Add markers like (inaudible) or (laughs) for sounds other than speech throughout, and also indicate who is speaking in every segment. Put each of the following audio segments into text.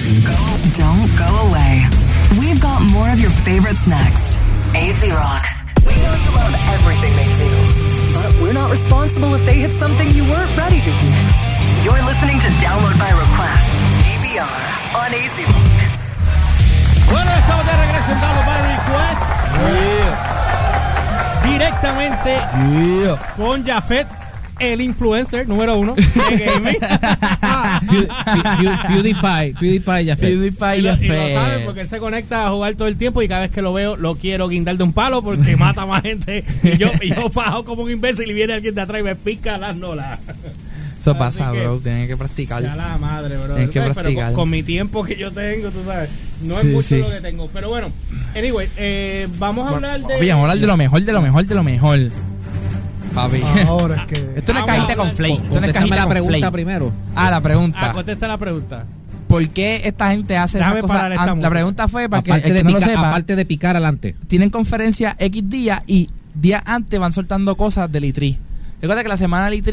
Speaker 1: Go. Don't go away. We've got more of your favorites next. AZ Rock. We know you love everything they do, but we're not responsible if they hit something you weren't ready to hear. You're listening to Download by Request, DBR, on AZ Rock.
Speaker 2: Bueno, estamos de regreso en Download by Request. Directamente con Jafet, el influencer número uno de (laughs) gaming.
Speaker 3: Pew- Pew- PewDiePie, PewDiePie ya.
Speaker 4: PewDiePie
Speaker 2: y, lo,
Speaker 4: ya
Speaker 2: y lo
Speaker 4: fue.
Speaker 2: sabe porque él se conecta a jugar todo el tiempo y cada vez que lo veo lo quiero guindar de un palo porque mata más gente. Y yo, y yo fajo como un imbécil y viene alguien de atrás y me pica las nolas.
Speaker 4: Eso pasa,
Speaker 2: que-
Speaker 4: bro. Tienes que practicar.
Speaker 2: Sea la madre, bro.
Speaker 4: Tienes que practicar.
Speaker 2: Pero con, con mi tiempo que yo tengo, tú sabes. No es
Speaker 4: Sí,
Speaker 2: mucho
Speaker 4: sí.
Speaker 2: lo que tengo. Pero bueno, anyway, eh, vamos a hablar de.
Speaker 4: Vamos a hablar de lo mejor, de lo mejor, de lo mejor. Papi.
Speaker 5: Ahora es que. (laughs)
Speaker 4: Esto no es cajita con flake. Esto no es cajita
Speaker 3: la
Speaker 4: con
Speaker 3: pregunta
Speaker 4: flake.
Speaker 3: primero.
Speaker 4: Ah, la
Speaker 2: Ah,
Speaker 4: pregunta.
Speaker 2: contesta la pregunta.
Speaker 4: ¿Por qué esta gente hace esas
Speaker 2: Déjame
Speaker 4: cosas?
Speaker 2: parar esta
Speaker 4: Ah, La pregunta fue para que el que
Speaker 3: de,
Speaker 4: no lo sepa,
Speaker 3: aparte de picar adelante.
Speaker 4: tienen conferencia X días y días antes van soltando cosas del E3. Recuerda que la semana del E3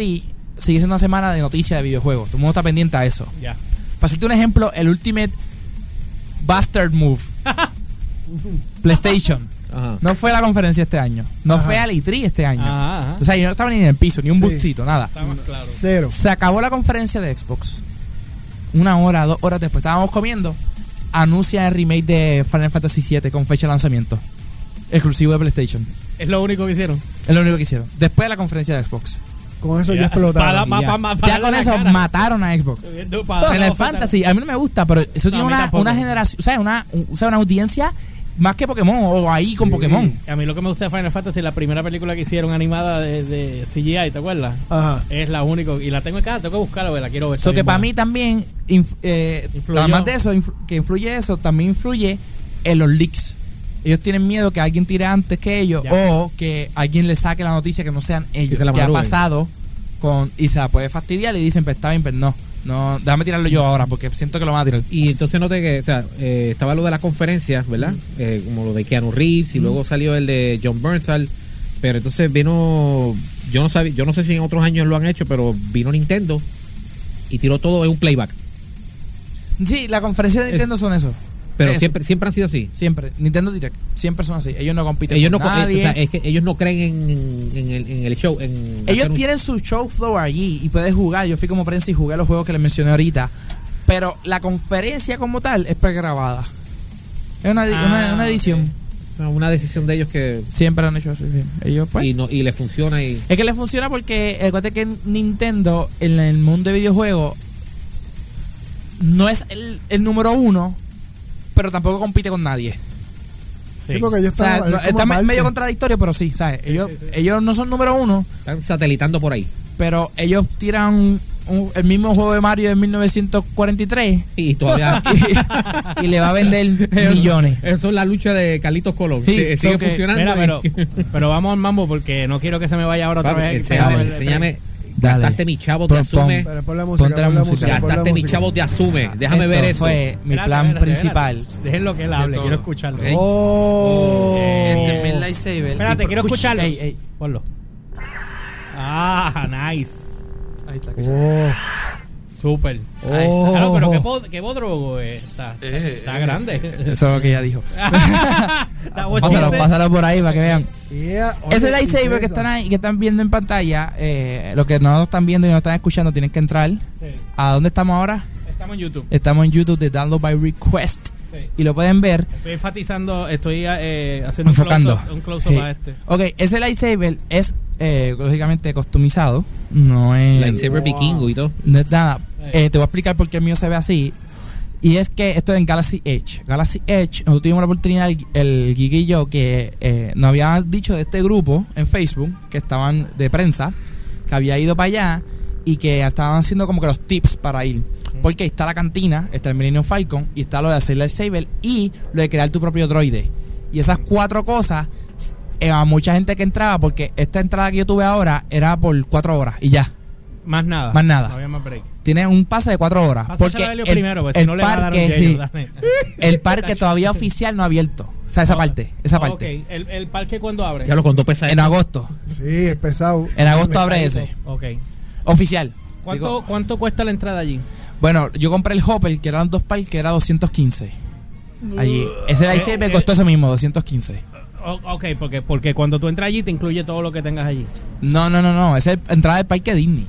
Speaker 4: sigue siendo una semana de noticias de videojuegos. Todo el mundo está pendiente a eso.
Speaker 2: Ya.
Speaker 4: Para hacerte un ejemplo, el Ultimate Bastard Move. (laughs) PlayStation.
Speaker 3: Ajá.
Speaker 4: No fue a la conferencia este año. No
Speaker 5: Ajá.
Speaker 4: fue al E3 este año.
Speaker 2: Ajá, ajá.
Speaker 4: O sea, yo no estaba ni en el piso, ni un
Speaker 5: Sí.
Speaker 4: boostcito, nada.
Speaker 2: Está más claro.
Speaker 5: Cero.
Speaker 4: Se acabó la conferencia de Xbox. Una hora, dos horas después. Estábamos comiendo. Anuncia el remake de Final Fantasy VII con fecha de lanzamiento. Exclusivo de PlayStation.
Speaker 2: Es lo único que hicieron.
Speaker 4: Es lo único que hicieron. Después de la conferencia de Xbox.
Speaker 5: Con eso ya,
Speaker 2: Ya,
Speaker 5: explotaron.
Speaker 3: ya.
Speaker 4: con eso
Speaker 2: cara.
Speaker 4: mataron a Xbox. Final Fantasy, a mí no me gusta, pero eso
Speaker 2: No,
Speaker 4: tiene
Speaker 2: a
Speaker 4: una, una generación, o sea, una, o sea, una audiencia más que Pokémon o ahí con. Pokémon.
Speaker 2: A mí lo que me gusta de Final Fantasy, la primera película que hicieron animada de, de CGI, ¿te acuerdas?
Speaker 5: Ajá.
Speaker 2: Es la única. Y la tengo en casa, tengo que buscarla, porque la quiero ver.
Speaker 4: Eso que para mí también, inf- eh, además de eso, inf- que influye eso, también influye en los leaks. Ellos tienen miedo que alguien tire antes que ellos
Speaker 2: Ya.
Speaker 4: o que alguien le saque la noticia que no sean ellos.
Speaker 3: se la
Speaker 4: Que ha pasado con y se la puede fastidiar y dicen, pues está bien, pero no. No, déjame tirarlo yo ahora porque siento que lo van a tirar.
Speaker 3: Y entonces noté que, o sea, eh, estaba lo de la conferencia, ¿verdad? Eh, como lo de Keanu Reeves y luego salió el de John Bernthal. Pero entonces vino, yo no sabía, yo no sé si en otros años lo han hecho, pero vino Nintendo y tiró todo en un playback.
Speaker 4: Sí, la conferencia de
Speaker 3: Es-
Speaker 4: Nintendo son eso.
Speaker 3: Pero
Speaker 4: Eso.
Speaker 3: siempre, siempre han sido así.
Speaker 4: Siempre. Nintendo Direct. Siempre son así. Ellos no compiten
Speaker 3: Ellos no,
Speaker 4: con
Speaker 3: eh,
Speaker 4: nadie.
Speaker 3: o sea, es que ellos no creen en, en el, en el show. En
Speaker 4: Ellos
Speaker 3: un-
Speaker 4: tienen su show floor allí y puedes jugar. Yo fui como prensa y jugué los juegos que les mencioné ahorita. Pero la conferencia como tal es pregrabada. Es una,
Speaker 2: Ah,
Speaker 4: una, una edición.
Speaker 3: o sea, una decisión de ellos que
Speaker 4: Siempre han hecho así. sí. Ellos pues.
Speaker 3: y no y le funciona y
Speaker 4: Es que les funciona porque recuerda que Nintendo en el mundo de videojuegos no es el, el número uno, pero tampoco compite con nadie.
Speaker 5: Sí, porque ellos
Speaker 4: O sea,
Speaker 5: están.
Speaker 4: no-
Speaker 5: es como
Speaker 4: está medio contradictorio, pero sí, ¿sabes? Ellos, ellos no son número uno,
Speaker 3: están satelitando por ahí.
Speaker 4: pero ellos tiran un- el mismo juego de Mario de 1943
Speaker 3: Y todavía (laughs)
Speaker 4: y, y le va a vender (laughs) millones.
Speaker 3: Eso es la lucha de Carlitos Colón.
Speaker 4: Sí,
Speaker 3: Sí, sigue
Speaker 4: so que-
Speaker 3: funcionando.
Speaker 2: Mira, pero, (laughs) pero vamos al mambo porque no quiero que se me vaya ahora otra vez.
Speaker 3: enséñame,
Speaker 2: Pégame el-
Speaker 3: enséñame.
Speaker 4: Dale.
Speaker 3: De
Speaker 4: Pon- pon-
Speaker 3: asume. Mis
Speaker 5: música.
Speaker 3: chavos de asume. Déjame
Speaker 4: Esto
Speaker 3: ver eso.
Speaker 4: fue mi
Speaker 2: Espérate,
Speaker 4: plan
Speaker 2: espérate,
Speaker 4: principal.
Speaker 2: espérate. Déjenlo que él hable, quiero escucharlo.
Speaker 5: Oh.
Speaker 4: Este es mi lightsaber.
Speaker 2: Espérate,
Speaker 4: Y-
Speaker 2: quiero
Speaker 4: Uch,
Speaker 2: escucharlo.
Speaker 4: ey, ey.
Speaker 2: Ponlo. Ah, nice.
Speaker 4: Ahí está.
Speaker 5: Oh.
Speaker 2: Súper.
Speaker 5: Está.
Speaker 2: Claro, pero qué, pod- qué bodrogo eh, está.
Speaker 4: Eh,
Speaker 2: está
Speaker 4: eh.
Speaker 2: grande.
Speaker 4: Eso es lo que ella dijo. (laughs) Pásalo, pásalo por ahí para que vean.
Speaker 5: Yeah.
Speaker 4: Ese lightsaber que están ahí, que están viendo en pantalla, eh, lo que no lo están viendo y no están escuchando, tienen que entrar.
Speaker 2: Sí.
Speaker 4: ¿A dónde estamos ahora?
Speaker 2: Estamos en YouTube.
Speaker 4: Estamos en YouTube de Download by Request.
Speaker 2: Sí.
Speaker 4: Y lo pueden ver.
Speaker 2: Estoy enfatizando, estoy eh, haciendo un
Speaker 4: Enfocando.
Speaker 2: close-up un close-up
Speaker 4: Sí.
Speaker 2: a este.
Speaker 4: Ok, ese lightsaber es eh, lógicamente customizado. No es.
Speaker 3: Lightsaber
Speaker 5: Wow.
Speaker 3: vikingo y todo.
Speaker 4: No es nada. Eh, te voy a explicar por qué el mío se ve así. Y es que esto es en Galaxy Edge. Galaxy Edge, nosotros tuvimos la oportunidad, el, el y yo, que eh, nos habían dicho de este grupo en Facebook, que estaban de prensa, que había ido para allá y que estaban haciendo como que los tips para ir. Porque está la cantina, está el Millennium Falcon, y está lo de hacer el Saber y lo de crear tu propio droide. Y esas cuatro cosas, eh, a mucha gente que entraba, porque esta entrada que yo tuve ahora era por cuatro horas y ya.
Speaker 2: Más nada.
Speaker 4: Más nada.
Speaker 2: No había más break.
Speaker 4: Tiene un pase de cuatro horas.
Speaker 2: Pásasela
Speaker 4: porque
Speaker 2: Helio
Speaker 4: el,
Speaker 2: primero, porque
Speaker 4: el
Speaker 2: si no le va a dar un
Speaker 4: parque,
Speaker 2: yello, (laughs)
Speaker 4: el parque (laughs) todavía oficial no ha abierto. O sea, esa
Speaker 2: Ah,
Speaker 4: parte, esa parte.
Speaker 2: Ok, ¿El, el parque cuándo abre?
Speaker 3: Ya lo contó pesa.
Speaker 4: En agosto.
Speaker 5: Sí, es pesado.
Speaker 4: En agosto abre ese.
Speaker 2: Ok.
Speaker 4: Oficial.
Speaker 2: ¿Cuánto,
Speaker 4: Digo,
Speaker 2: ¿Cuánto cuesta la entrada allí?
Speaker 4: Bueno, yo compré el Hopper, que eran dos par, que era 215. Allí. Ese lightsaber
Speaker 2: eh,
Speaker 4: me costó eso mismo, 215.
Speaker 2: O- ok, porque, porque cuando tú entras allí te incluye todo lo que tengas allí.
Speaker 4: No, no, no, no. Esa es entrada del parque Disney.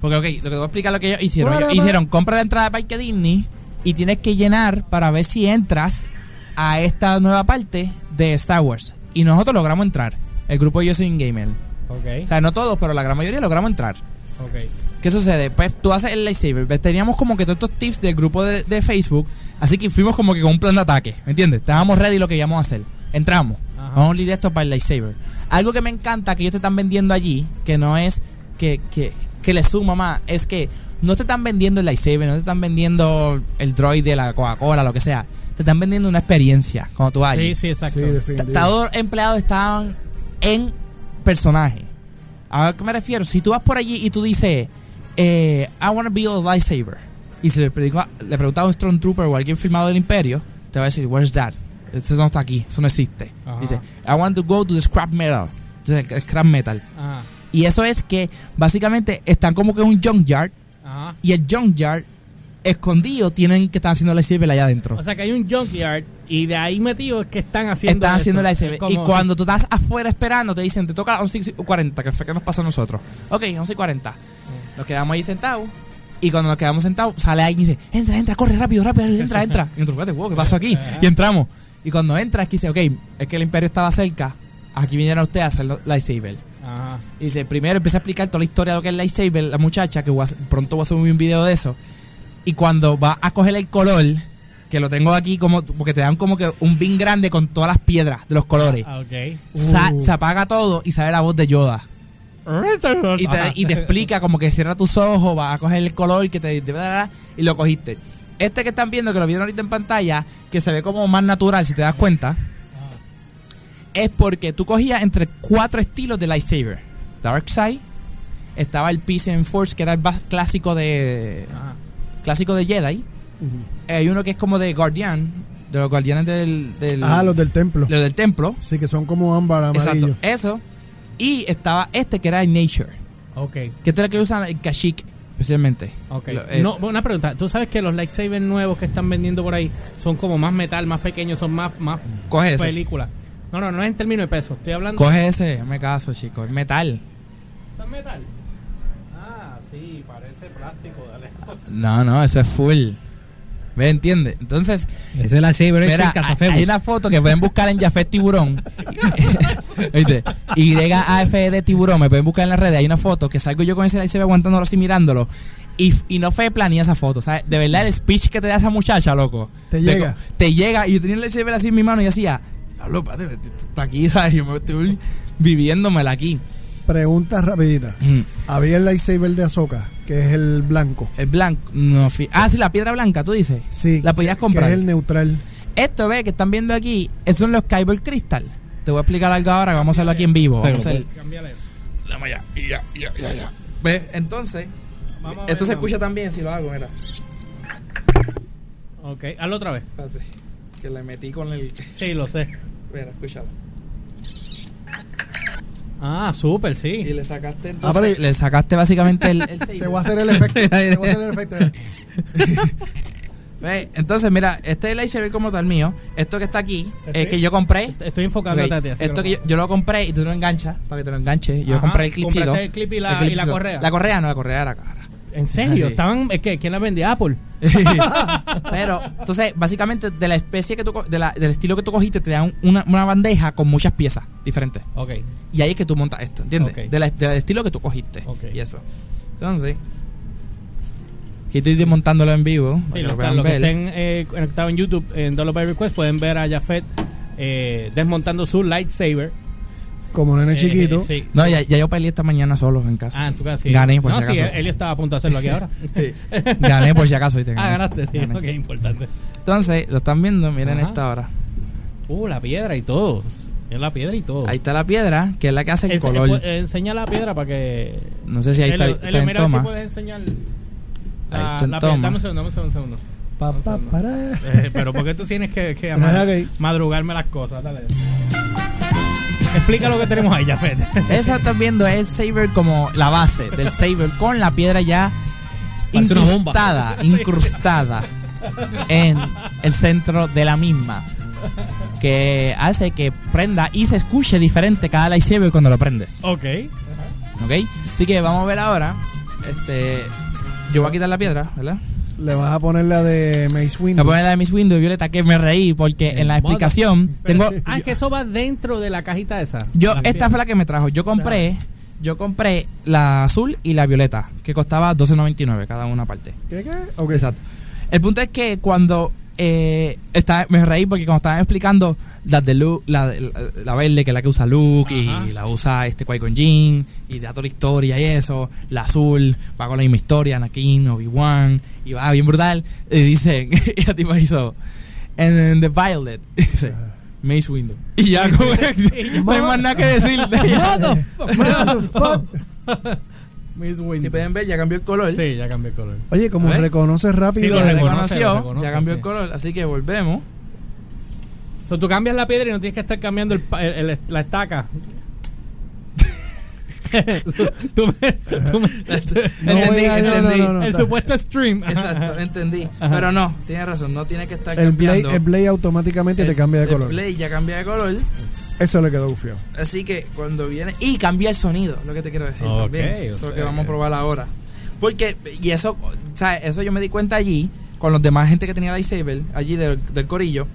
Speaker 4: Porque, ok, lo que te voy a explicar lo que ellos hicieron. Ellos
Speaker 5: pues-
Speaker 4: hicieron, compra la entrada del parque Disney y tienes que llenar para ver si entras a esta nueva parte de Star Wars. Y nosotros logramos entrar. El grupo Yo Soy un Gamer.
Speaker 2: Ok.
Speaker 4: O sea, no todos, pero la gran mayoría logramos entrar.
Speaker 2: ok.
Speaker 4: ¿Qué sucede? Pues tú haces el lightsaber. ¿ves? Teníamos como que todos estos tips del grupo de, de Facebook. Así que fuimos como que con un plan de ataque. ¿Me entiendes? Estábamos ready lo que íbamos a hacer. Entramos.
Speaker 2: Ajá.
Speaker 4: Vamos directo para el lightsaber. Algo que me encanta que ellos te están vendiendo allí, que no es que, que, que le suma más, es que no te están vendiendo el lightsaber, no te están vendiendo el droid de la Coca-Cola, lo que sea. Te están vendiendo una experiencia cuando tú vas allí.
Speaker 2: Sí, sí, exacto.
Speaker 5: Sí.
Speaker 4: Todos los empleados estaban en personaje. ¿A qué me refiero? Si tú vas por allí y tú dices, eh, I want to build a lightsaber, y se le, preguntas a un Stormtrooper o a alguien firmado del Imperio, te va a decir, Where's that? Eso no está aquí, eso no existe.
Speaker 2: Ajá.
Speaker 4: Dice, I want to go to the scrap metal. Entonces, el scrap metal.
Speaker 2: Ajá.
Speaker 4: Y eso es que básicamente están como que en un junkyard
Speaker 2: Ajá.
Speaker 4: y el junkyard escondido tienen que estar haciendo lightsaber allá adentro.
Speaker 2: O sea que hay un junkyard y de ahí metido es que están haciendo
Speaker 4: Están
Speaker 2: eso.
Speaker 4: haciendo la
Speaker 2: Es
Speaker 4: SB. Y cuando tú estás afuera esperando, te dicen, te toca a las 11 y 40, que fue que nos pasó a nosotros. Ok, 11 y 40. Nos quedamos ahí sentados. Y cuando nos quedamos sentados, sale alguien y dice, entra, entra, corre rápido, rápido, entra, entra. Y nosotros, wow, ¿qué pasó aquí? Y entramos. Y cuando entras, que dice, ok, es que el imperio estaba cerca. Aquí vinieron ustedes a hacer lo- lightsaber.
Speaker 2: Ajá.
Speaker 4: Y dice, primero empieza a explicar toda la historia de lo que es lightsaber, la muchacha, que pronto voy a subir un video de eso. Y cuando va a coger el color, que lo tengo aquí como, porque te dan como que un bin grande con todas las piedras de los colores.
Speaker 2: Ah, Ok.
Speaker 4: Sa-
Speaker 5: Uh.
Speaker 4: se apaga todo y sale la voz de Yoda. Y te, y te explica como que cierra tus ojos, va a coger el color que te, te- y lo cogiste. Este que están viendo, que lo vieron ahorita en pantalla, que se ve como más natural, si te das cuenta, es porque tú cogías entre cuatro estilos de lightsaber. Darkseid, estaba el Peace and Force, que era el clásico de
Speaker 2: Ajá.
Speaker 4: clásico de Jedi. Hay uno que es como de Guardian, de los guardianes del, del,
Speaker 5: Ah, los del templo.
Speaker 4: los del templo.
Speaker 5: Sí, que son como ámbar amarillo.
Speaker 4: Exacto, eso. Y estaba este que era el Nature,
Speaker 2: Ok.
Speaker 4: que este es el que usan el Kashyyyk especialmente.
Speaker 2: Ok.
Speaker 4: Lo- eh,
Speaker 2: no, una pregunta. ¿Tú sabes que los lightsabers nuevos que están vendiendo por ahí son como más metal, más pequeños, son más, más
Speaker 4: Coge ese.
Speaker 2: No, no, no es en términos de peso. Estoy hablando.
Speaker 4: Coge ese, me caso, chico. Es metal.
Speaker 2: ¿Está en metal? Ah, sí, parece plástico. Dale.
Speaker 4: No, no, eso es full. ¿Me entiendes? Entonces,
Speaker 3: Ese es la Saber
Speaker 4: hay una foto que pueden buscar en Jafet Tiburón. (laughs) ¿Viste? YAFD Tiburón, me pueden buscar en las redes. Hay una foto que salgo yo con ese lightsaber aguantándolo así mirándolo. Y, y no fue planeada esa foto. ¿sabes? De verdad, el speech que te da esa muchacha, loco.
Speaker 5: Te
Speaker 4: de
Speaker 5: llega.
Speaker 4: Te llega. Y yo tenía el lightsaber así en mi mano y hacía. Diablo, espérate, esto está aquí, ¿sabes? Yo me estoy viviéndomela aquí.
Speaker 5: Pregunta rapidita.
Speaker 4: Mm.
Speaker 5: Había el lightsaber de Ahsoka, que es el blanco.
Speaker 4: El blanco. No, ah, sí, la piedra blanca, tú dices.
Speaker 5: Sí.
Speaker 4: La podías comprar.
Speaker 5: Que es el neutral.
Speaker 4: Esto, ve, que están viendo aquí, esos son los Kyber Crystal. Te voy a explicar algo ahora, vamos a hacerlo aquí en vivo. Vamos a hacer.
Speaker 2: Cámbiale eso.
Speaker 4: Dame allá, y ya, ya, ya, ya. Ve, entonces,
Speaker 2: Vamos
Speaker 4: esto
Speaker 2: ver,
Speaker 4: se
Speaker 2: vamos.
Speaker 4: escucha también si lo hago, mira.
Speaker 2: Ok, hazlo otra vez.
Speaker 4: Espérate, que le metí con el.
Speaker 2: Sí, lo sé.
Speaker 4: Mira, escúchalo.
Speaker 2: Ah, súper,
Speaker 4: Y
Speaker 2: sí.
Speaker 4: le sacaste entonces.
Speaker 5: pero-
Speaker 4: le sacaste básicamente el, el
Speaker 5: Te voy a hacer el efecto. (laughs) te voy a hacer el efecto.
Speaker 4: Ve, entonces, mira, este es el como tal mío. Esto que está aquí, eh, que yo compré.
Speaker 2: Estoy enfocando
Speaker 4: Ok,
Speaker 2: a ti.
Speaker 4: esto que yo, yo lo compré y tú lo enganchas para que te lo enganches. Yo
Speaker 2: Ajá,
Speaker 4: compré el clipcito.
Speaker 2: compraste el clip y la- y la correa.
Speaker 4: La correa no, la correa era cara.
Speaker 2: ¿En serio? ¿Estaban, es que, ¿Quién la vendía? Apple. (laughs)
Speaker 4: Pero, entonces, básicamente, de la especie que tú, co- de la- del estilo que tú cogiste, te dan una, una bandeja con muchas piezas diferentes.
Speaker 2: Ok.
Speaker 4: Y ahí es que tú montas esto, ¿entiendes?
Speaker 2: Ok.
Speaker 4: De la- del estilo que tú cogiste.
Speaker 2: Ok.
Speaker 4: Y eso. Entonces, y estoy desmontándolo en vivo. para
Speaker 2: Sí,
Speaker 4: que
Speaker 2: lo,
Speaker 4: lo puedan
Speaker 2: los que
Speaker 4: ver.
Speaker 2: estén eh, conectados en YouTube en Dollar by Request pueden ver a Jafet eh, desmontando su lightsaber.
Speaker 5: Como nene
Speaker 2: Eh,
Speaker 5: chiquito.
Speaker 2: sí.
Speaker 4: No, ya, ya yo peleé esta mañana solo en casa.
Speaker 2: Ah, en tu casa sí.
Speaker 4: Gané, por
Speaker 2: no,
Speaker 4: si
Speaker 2: sí,
Speaker 4: acaso.
Speaker 2: él estaba a punto de hacerlo aquí ahora. (laughs)
Speaker 4: Sí. (laughs) Gané por si acaso. ¿viste?
Speaker 2: ah,
Speaker 4: Gané.
Speaker 2: ganaste, sí.
Speaker 4: Gané.
Speaker 2: Ok, importante.
Speaker 4: Entonces, lo están viendo, miren
Speaker 2: Ajá.
Speaker 4: esta ahora.
Speaker 2: Uh, la piedra y todo. Es la piedra y todo.
Speaker 4: Ahí está la piedra, que es la que hace el
Speaker 2: Ense-
Speaker 4: color.
Speaker 2: pu- enseña la piedra para que.
Speaker 4: No sé si ahí está,
Speaker 2: Elio-
Speaker 4: está
Speaker 2: Elio,
Speaker 4: en
Speaker 2: mira a ver si
Speaker 4: toma.
Speaker 2: puedes enseñar.
Speaker 4: Ahí
Speaker 2: La,
Speaker 4: está en toma.
Speaker 2: Dame un segundo, dame un segundo. un segundo.
Speaker 5: Pa, pa, para.
Speaker 2: Eh, pero ¿por qué tú tienes que, que (laughs) madrugarme las cosas? Dale. Explica lo que tenemos ahí, Jafet. (laughs)
Speaker 4: Esa están viendo es el saber como la base del saber con la piedra ya
Speaker 3: Parece una bomba.
Speaker 4: incrustada, (laughs) incrustada en el centro de la misma. Que hace que prenda y se escuche diferente cada lightsaber cuando lo prendes.
Speaker 2: Ok.
Speaker 4: ¿Ok? Así que vamos a ver ahora. Este. Yo voy a quitar la piedra, ¿verdad?
Speaker 5: Le vas a poner la de Mace
Speaker 4: Voy
Speaker 5: Windu.
Speaker 4: a poner la de Miss Windows y Violeta que me reí porque en la explicación tengo. (laughs)
Speaker 2: Ah, es que eso va dentro de la cajita esa.
Speaker 4: Yo,
Speaker 2: La
Speaker 4: esta fue la que me trajo. Yo compré. Yo compré la azul y la violeta, que costaba 12.99 cada una parte.
Speaker 5: ¿Qué, qué? Ok.
Speaker 4: Exacto. El punto es que cuando eh, está, me reí porque cuando estaban explicando la de Luke, la, la, la verde que es la que usa Luke
Speaker 2: Ajá.
Speaker 4: y la usa este Qui-Gon Jinn y da toda la historia y eso, la azul va con la misma historia, Anakin, Obi-Wan y va bien brutal. Y dicen, (laughs) y la tipa hizo, and then the violet, (laughs) dice, Mace Window. Y ya como (laughs) no hay más nada que decir.
Speaker 2: Miss Windu.
Speaker 4: si pueden ver, ya cambió el color.
Speaker 2: Sí, ya cambió el color.
Speaker 5: Oye, como
Speaker 4: ver.
Speaker 5: reconoces
Speaker 2: Sí,
Speaker 5: rápido.
Speaker 2: lo reconoce,
Speaker 4: reconoció,
Speaker 2: lo reconoce,
Speaker 4: ya cambió
Speaker 2: sí.
Speaker 4: el color, así que volvemos.
Speaker 2: So, tú cambias la piedra y no tienes que estar cambiando el, el- el- la estaca. (laughs) tú me, tú me-
Speaker 5: No
Speaker 4: entendí,
Speaker 5: a-
Speaker 4: entendí.
Speaker 5: no, no,
Speaker 2: el supuesto stream.
Speaker 4: Exacto, entendí. Pero no, tiene razón, no tiene que estar
Speaker 5: el
Speaker 4: cambiando.
Speaker 5: el Blade automáticamente te cambia de
Speaker 4: el
Speaker 5: color.
Speaker 4: Play ya cambia de color.
Speaker 5: Eso le quedó gufio.
Speaker 4: Así que cuando viene. Y cambia el sonido, lo que te quiero decir
Speaker 2: Ok,
Speaker 4: también.
Speaker 2: o
Speaker 4: Eso es lo que vamos a probar ahora. Porque, y eso, ¿sabes? Eso yo me di cuenta allí, con los demás gente que tenía lightsaber, allí del, del corillo.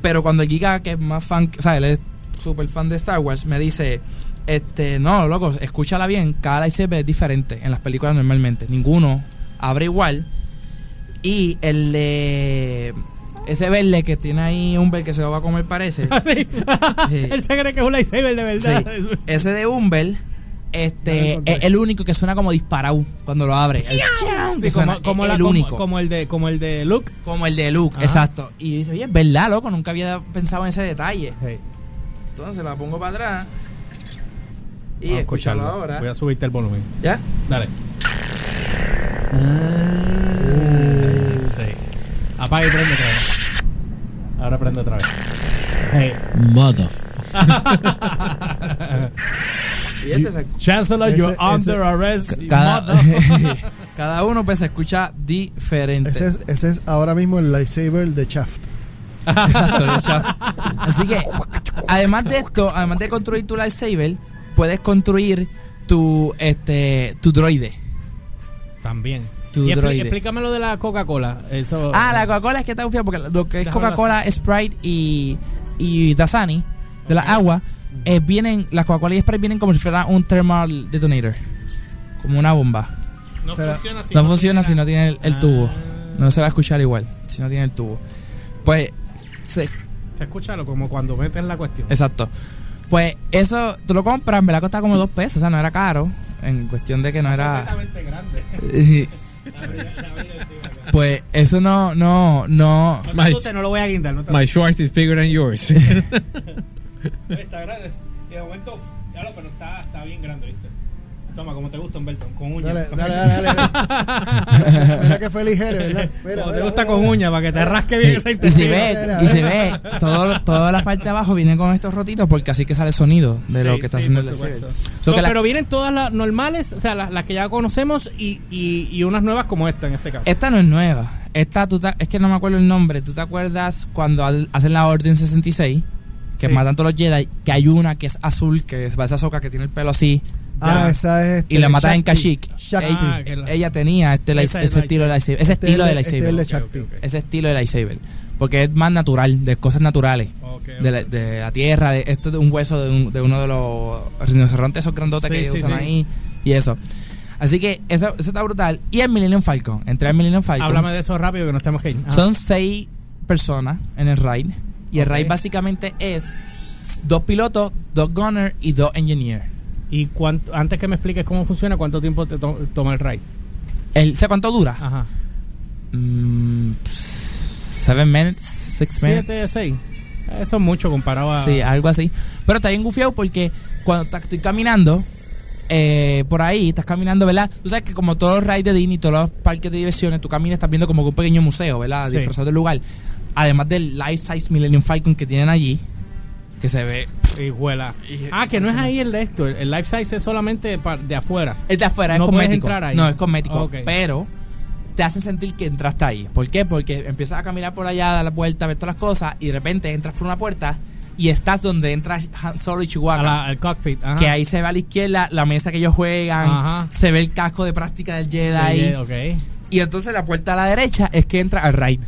Speaker 4: Pero cuando el Giga, que es más fan, o sea, él es súper fan de Star Wars, me dice. Este, no, loco, escúchala bien. Cada lightsaber es diferente en las películas normalmente. Ninguno abre igual. Y el de. Ese verde que tiene ahí un verde que se lo va a comer, parece. (laughs)
Speaker 2: Sí.
Speaker 4: Sí. (laughs)
Speaker 2: Él se cree que es un lightsaber de verdad.
Speaker 4: Sí. Ese de Umber, este, es el único que suena como disparado cuando lo abre. El
Speaker 2: Sí,
Speaker 4: suena,
Speaker 2: como, como
Speaker 4: es
Speaker 2: la-
Speaker 4: el único.
Speaker 2: Como, el de, como el de Luke.
Speaker 4: Como el de Luke,
Speaker 2: Ajá.
Speaker 4: exacto. Y dice, oye, es verdad, loco, nunca había pensado en ese detalle.
Speaker 2: Hey,
Speaker 4: Entonces la pongo para atrás. Y
Speaker 2: vamos escucharlo.
Speaker 4: ahora.
Speaker 2: Voy a subirte el volumen.
Speaker 4: ¿Ya?
Speaker 2: Dale. Sí. Apaga y prende otra vez. Ahora prende otra vez. Hey. (laughs)
Speaker 4: Y este se
Speaker 2: Chancellor,
Speaker 5: Ese-
Speaker 2: you're
Speaker 5: ese-
Speaker 2: under arrest.
Speaker 4: cada,
Speaker 2: mother- (laughs)
Speaker 4: cada uno pues se escucha diferente.
Speaker 5: Ese es, ese es ahora mismo el lightsaber de Shaft.
Speaker 4: Exacto, de hecho. Así que, además de esto, además de construir tu lightsaber, puedes construir tu este tu droide.
Speaker 2: También.
Speaker 4: Tu
Speaker 2: y
Speaker 4: droide.
Speaker 2: explícame lo de la Coca-Cola. Eso.
Speaker 4: Ah, la Coca-Cola es que está confiado porque lo que es Coca-Cola, Sprite y, y Dasani, de la agua, eh, vienen, las Coca-Cola y Sprite vienen como si fuera un thermal detonator. Como una bomba.
Speaker 2: No
Speaker 5: Pero-
Speaker 2: funciona si
Speaker 4: No funciona
Speaker 2: tiene
Speaker 4: si
Speaker 2: la-
Speaker 4: no tiene el, el
Speaker 2: Ah.
Speaker 4: tubo. No se va a escuchar igual si no tiene el tubo. Pues, se-
Speaker 2: Se escucha lo- como cuando metes la cuestión.
Speaker 4: exacto. Pues eso, tú lo compras, me la costaba como dos pesos, o sea, no era caro. En cuestión de que no era.
Speaker 2: Completamente grande. (laughs)
Speaker 4: pues eso no, no, no.
Speaker 3: My-
Speaker 2: no lo voy a guindar. No
Speaker 3: My Schwartz is bigger than yours. (laughs)
Speaker 2: Está grande. Y de momento, ya lo, pero está, está bien grande, ¿viste? Toma, como te gusta, Humberto, con uñas.
Speaker 5: Dale, dale, dale. (laughs) dale. Mira que fue ligero, ¿verdad? Mira,
Speaker 2: Como te gusta
Speaker 5: mira,
Speaker 2: con
Speaker 5: mira.
Speaker 2: uñas, para que te rasque bien esa
Speaker 4: Y, y se ve, y se ve, todo, toda la parte de abajo viene con estos rotitos porque así que sale el sonido de lo que está
Speaker 2: sí,
Speaker 4: haciendo el.
Speaker 2: So,
Speaker 4: So que la-
Speaker 2: pero vienen todas las normales, o sea, las, las que ya conocemos y, y, y unas nuevas como esta en este caso.
Speaker 4: Esta no es nueva. Esta, tú te- es que no me acuerdo el nombre. ¿Tú te acuerdas cuando al- hacen la Orden 66? Que
Speaker 2: Sí.
Speaker 4: matan todos los Jedi. Que hay una que es azul, que es esa soca que tiene el pelo así.
Speaker 5: Ah,
Speaker 2: Ya.
Speaker 5: esa es.
Speaker 4: Y la
Speaker 5: este,
Speaker 4: matan en. Kashyyyk.
Speaker 2: Ah,
Speaker 4: Ella,
Speaker 2: que la-
Speaker 4: ella tenía este, light-
Speaker 2: Esa es
Speaker 4: ese estilo de lightsaber. Ese
Speaker 5: Este
Speaker 4: estilo
Speaker 5: es
Speaker 4: de
Speaker 5: este es
Speaker 4: lightsaber.
Speaker 5: el de
Speaker 2: Ok,
Speaker 5: Shakti.
Speaker 2: ok, ok.
Speaker 4: Ese estilo de lightsaber. Porque es más natural, de cosas naturales.
Speaker 2: Ok,
Speaker 4: De la,
Speaker 2: ok.
Speaker 4: de la tierra, de esto es de un hueso de, un- de uno de los rinocerontes esos grandotes
Speaker 2: Sí,
Speaker 4: que
Speaker 2: sí,
Speaker 4: usan
Speaker 2: sí.
Speaker 4: ahí y eso. Así que eso, eso está brutal. Y el Millennium Falcon. Entré al Millennium Falcon.
Speaker 2: Háblame de eso rápido que tenemos que ir. Ah.
Speaker 4: Son seis personas en el raid. Y el
Speaker 2: Ok.
Speaker 4: raid básicamente es dos pilotos, dos gunners y dos engineers.
Speaker 2: Y cuánto, antes que me expliques cómo funciona, ¿cuánto tiempo te to- toma el ride?
Speaker 4: El, ¿Sé cuánto dura?
Speaker 2: Ajá.
Speaker 4: Mm, seven minutes, six
Speaker 2: Siete,
Speaker 4: minutes.
Speaker 2: seis. Eso es mucho comparado a...
Speaker 4: Sí, algo así. Pero está bien gufiado porque cuando estoy caminando eh, por ahí, estás caminando, ¿verdad? Tú sabes que como todos los rides de Disney, todos los parques de diversiones, tú caminas, estás viendo como que un pequeño museo, ¿verdad?
Speaker 2: Sí.
Speaker 4: Disfrazado del lugar. Además del Life Size Millennium Falcon que tienen allí, que se ve...
Speaker 2: Hijuela. Ah, que no es ahí el de esto. El life size es solamente de afuera.
Speaker 4: Es de afuera,
Speaker 2: No
Speaker 4: es
Speaker 2: puedes
Speaker 4: cosmético.
Speaker 2: entrar ahí.
Speaker 4: No, es cosmético. Pero te hacen sentir que entraste ahí. ¿Por qué? Porque empiezas a caminar por allá, dar la vuelta, ver todas las cosas y de repente entras por una puerta y estás donde entra Han Solo y Chihuahua.
Speaker 2: al cockpit. Ajá.
Speaker 4: Que ahí se ve a la izquierda la mesa que ellos juegan,
Speaker 2: Ajá.
Speaker 4: se ve el casco de práctica del Jedi. Y entonces la puerta a la derecha es que entra al raid,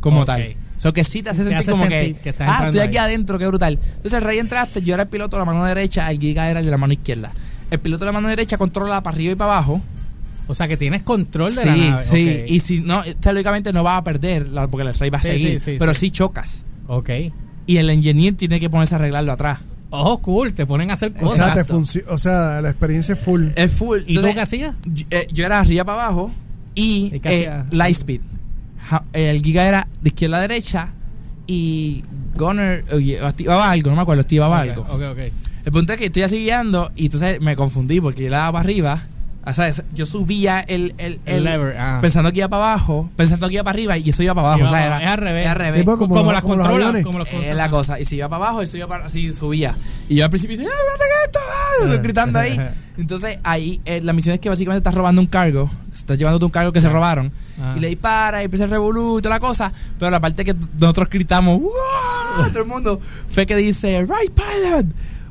Speaker 4: como
Speaker 2: Ok.
Speaker 4: tal. O sea, que sí te hace
Speaker 2: Te
Speaker 4: sentir
Speaker 2: hace
Speaker 4: como
Speaker 2: sentir
Speaker 4: que,
Speaker 2: que estás
Speaker 4: ah, estoy aquí
Speaker 2: ahí.
Speaker 4: adentro, qué brutal. Entonces el raid entraste, yo era el piloto de la mano derecha, el Giga era el de la mano izquierda. El piloto de la mano derecha controla para arriba y para abajo.
Speaker 2: O sea que tienes control de
Speaker 4: sí,
Speaker 2: la nave.
Speaker 4: sí.
Speaker 2: Ok.
Speaker 4: Y si no, teóricamente no vas a perder, la- porque el raid va a
Speaker 2: Sí,
Speaker 4: seguir.
Speaker 2: sí, sí,
Speaker 4: pero
Speaker 2: sí.
Speaker 4: sí. chocas.
Speaker 2: Ok.
Speaker 4: Y el engineer tiene que ponerse a arreglarlo atrás.
Speaker 2: Oh, cool. Te ponen a hacer
Speaker 5: O
Speaker 2: cosas.
Speaker 5: sea, te o sea, la experiencia es full.
Speaker 4: Es full.
Speaker 2: ¿Y tú qué hacías?
Speaker 4: yo, eh, yo era arriba para abajo y
Speaker 2: ¿Y
Speaker 4: eh,
Speaker 2: hacía?
Speaker 4: Lightspeed. El Giga era de izquierda a derecha y Gunner oye, activaba algo, no me acuerdo, activaba algo.
Speaker 2: Ok, ok.
Speaker 4: El punto es que estoy así guiando y entonces me confundí porque yo le daba para arriba. O sea, yo subía el, el,
Speaker 2: El lever, ah.
Speaker 4: pensando que iba para abajo, pensando que iba para arriba y eso iba para abajo.
Speaker 2: Iba
Speaker 4: o sea, era.
Speaker 2: Es al revés.
Speaker 4: era al revés.
Speaker 5: Sí, porque
Speaker 2: Como,
Speaker 5: como-
Speaker 2: las
Speaker 5: como los
Speaker 2: controlas.
Speaker 5: aviones.
Speaker 2: Como los
Speaker 4: la cosa. Y si iba para abajo, eso iba para así, subía. Y yo al principio decía, ¡ah, mate esto! ah", gritando ahí. (laughs) Entonces, ahí, eh, la misión es que básicamente estás robando un cargo. Estás llevándote un cargo que se robaron.
Speaker 2: Ah.
Speaker 4: Y le dispara y empieza el revolú y toda la cosa. Pero la parte que nosotros gritamos, ¡wow! (laughs) Todo el mundo fue que dice, Right pilot,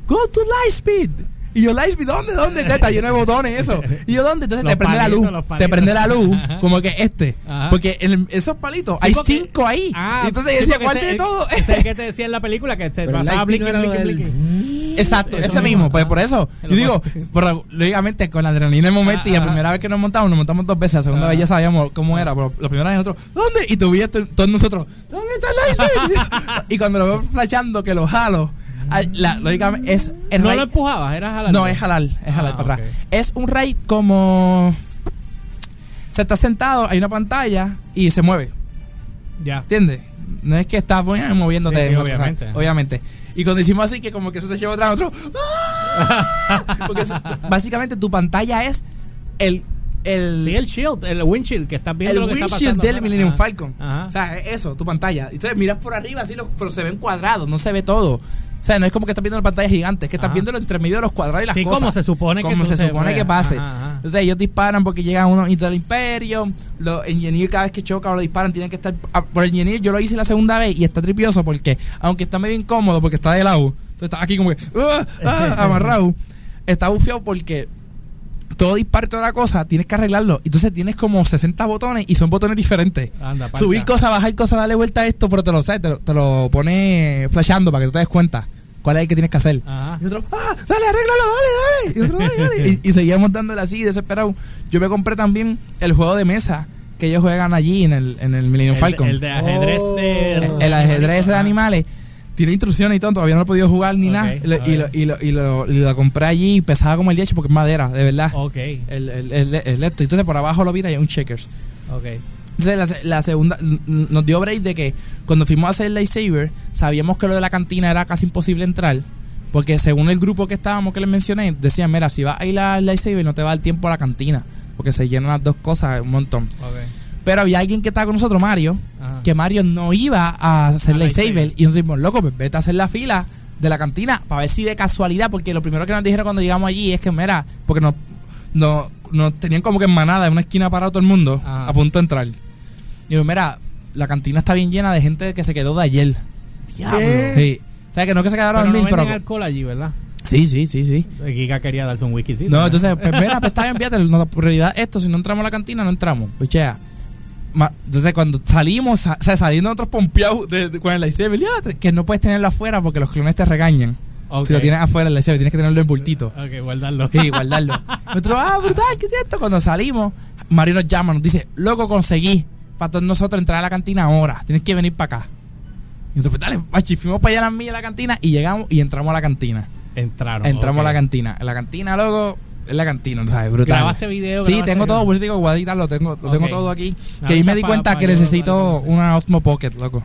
Speaker 4: go to Lightspeed. Y yo, Lightspeed, ¿dónde? ¿Dónde? Está lleno de botones eso. Y yo, ¿dónde? Entonces
Speaker 2: Los
Speaker 4: te prende la luz. Te prende la luz, como que este.
Speaker 2: Ajá.
Speaker 4: Porque en esos palitos
Speaker 2: Sí,
Speaker 4: hay
Speaker 2: porque-
Speaker 4: cinco ahí.
Speaker 2: Ah,
Speaker 4: y entonces
Speaker 2: sí,
Speaker 4: yo decía, ¿cuál de todo?
Speaker 2: Ese es que (laughs) te decía en la película que se pasaba
Speaker 3: lo del-
Speaker 2: blicky.
Speaker 4: Exacto,
Speaker 2: Eso
Speaker 4: ese
Speaker 2: mismo,
Speaker 4: mismo. Pues por eso, yo digo, lógicamente con la adrenalina en el momento y la
Speaker 2: Ajá.
Speaker 4: primera vez que nos montamos, nos montamos dos veces, la segunda
Speaker 2: Ajá.
Speaker 4: vez ya sabíamos cómo era, pero la primera vez nosotros, ¿dónde? Y tú todos nosotros, ¿dónde está el Lightspeed? (laughs) y cuando lo veo flashando que lo jalo, la- lógicamente es el
Speaker 2: No lo empujabas, era jalar.
Speaker 4: No, es jalar, es jalar
Speaker 2: Ah,
Speaker 4: para atrás. Es un raid como se está sentado, hay una pantalla y se mueve.
Speaker 2: Ya.
Speaker 4: ¿Entiendes? No es que estás moviéndote.
Speaker 2: Sí, sí, obviamente.
Speaker 4: obviamente. Y cuando hicimos así, que como que eso te lleva atrás otro. ¡ah! (laughs) Porque básicamente tu pantalla es el. El,
Speaker 2: Sí, el shield, el windshield que estás viendo
Speaker 4: el
Speaker 2: lo que está
Speaker 4: windshield
Speaker 2: pasando.
Speaker 4: del. Millennium. Falcon.
Speaker 2: Ajá.
Speaker 4: O sea, es eso, tu pantalla. Entonces miras por arriba, así, lo- pero se ven cuadrados, no se ve todo. O sea, no es como que estás viendo la pantalla gigante, es que estás
Speaker 2: Ajá.
Speaker 4: viendo lo entre medio de los cuadrados y las
Speaker 2: Sí,
Speaker 4: cosas.
Speaker 2: como se supone que
Speaker 4: Como se
Speaker 2: se
Speaker 4: supone que pase.
Speaker 2: Ajá, ajá.
Speaker 4: Entonces ellos disparan porque llegan unos del Imperio. Los ingenieros cada vez que chocan o lo disparan tienen que estar... ah, Por el ingeniero yo lo hice la segunda vez y está tripioso porque, aunque está medio incómodo porque está de lado, entonces está aquí como que... ah, ah, (laughs) amarrado. Está bufiado porque todo disparo y toda la cosa tienes que arreglarlo. Entonces tienes como 60 botones y son botones diferentes.
Speaker 2: Anda.
Speaker 4: Subir cosas, bajar cosas, darle vuelta a esto, pero te lo, ¿sabes? Te lo, te lo pone flashando para que tú te des cuenta cuál es el que tienes que hacer.
Speaker 2: Ajá.
Speaker 4: Y otro, ah, dale, arréglalo, dale, dale. Y otro, dale, dale. (laughs) Y, y seguíamos dándole así, desesperado. Yo me compré también el juego de mesa que ellos juegan allí en el, en el Millennium
Speaker 2: El,
Speaker 4: Falcon.
Speaker 2: el de ajedrez de.
Speaker 4: El- el ajedrez de animales. Tiene instrucciones y todo, todavía no lo he podido jugar ni nada. Y lo, y, lo, y, lo, y, lo, compré allí y pesaba como el 10 porque es madera, de verdad.
Speaker 2: Ok,
Speaker 4: El, el, el, el esto. Entonces por abajo lo vira y hay un checkers.
Speaker 2: ok.
Speaker 4: Entonces la, se- la segunda nos dio break de que cuando fuimos a hacer el lightsaber, sabíamos que lo de la cantina era casi imposible entrar. Porque según el grupo que estábamos que les mencioné, decían, mira, si vas a ir al lightsaber no te va a dar tiempo a la cantina. Porque se llenan las dos cosas un montón.
Speaker 2: Ok.
Speaker 4: Pero había alguien que estaba con nosotros, Mario,
Speaker 2: Ajá.
Speaker 4: que Mario no iba a hacer
Speaker 2: Al
Speaker 4: lightsaber.
Speaker 2: lightsaber.
Speaker 4: Y nosotros dijimos, loco, pues vete a hacer la fila de la cantina para ver si de casualidad, porque lo primero que nos dijeron cuando llegamos allí es que, mira, porque nos, nos, nos tenían como que en manada en una esquina parado todo el mundo
Speaker 2: Ajá.
Speaker 4: a punto de entrar. Y yo, mira, la cantina está bien llena de gente que se quedó de ayer.
Speaker 2: Diablo.
Speaker 4: Sí. O sea, que no que se quedaron a
Speaker 2: Pero no
Speaker 4: dormir,
Speaker 2: venden
Speaker 4: pero...
Speaker 2: alcohol allí, ¿verdad?
Speaker 4: Sí, sí, sí, sí.
Speaker 2: El Giga quería darse un sí.
Speaker 4: No, entonces, pues mira, pues está bien, fíjate, no, la prioridad es esto, si no entramos a la cantina, no entramos, pichea. Entonces, cuando salimos, sa- o sea, saliendo nosotros pompeados de, de- con el lightsaber, ya, que no puedes tenerlo afuera porque los clones te regañan. Si lo tienes afuera el lightsaber, tienes que tenerlo en bultito.
Speaker 2: Ok, guardarlo.
Speaker 4: Y guardarlo. (laughs) Nosotros, ah, brutal, ¿qué es esto? Cuando salimos, Mario nos llama, nos dice, loco, conseguí para todos nosotros entrar a la cantina ahora, tienes que venir para acá. Y nosotros, pues dale, machi, fuimos para allá a la mía a la cantina y llegamos y entramos a la cantina.
Speaker 2: Entraron.
Speaker 4: Entramos a la cantina. En la cantina, luego, es la cantina, ¿no ¿sabes? Brutal.
Speaker 2: ¿Grabaste video?
Speaker 4: Sí,
Speaker 2: ¿Grabaste
Speaker 4: tengo
Speaker 2: video?
Speaker 4: todo, por eso digo, voy a editarlo, tengo, lo tengo todo aquí.
Speaker 2: Ah,
Speaker 4: Que ahí me di cuenta
Speaker 2: pa-
Speaker 4: que necesito una Osmo Pocket, loco.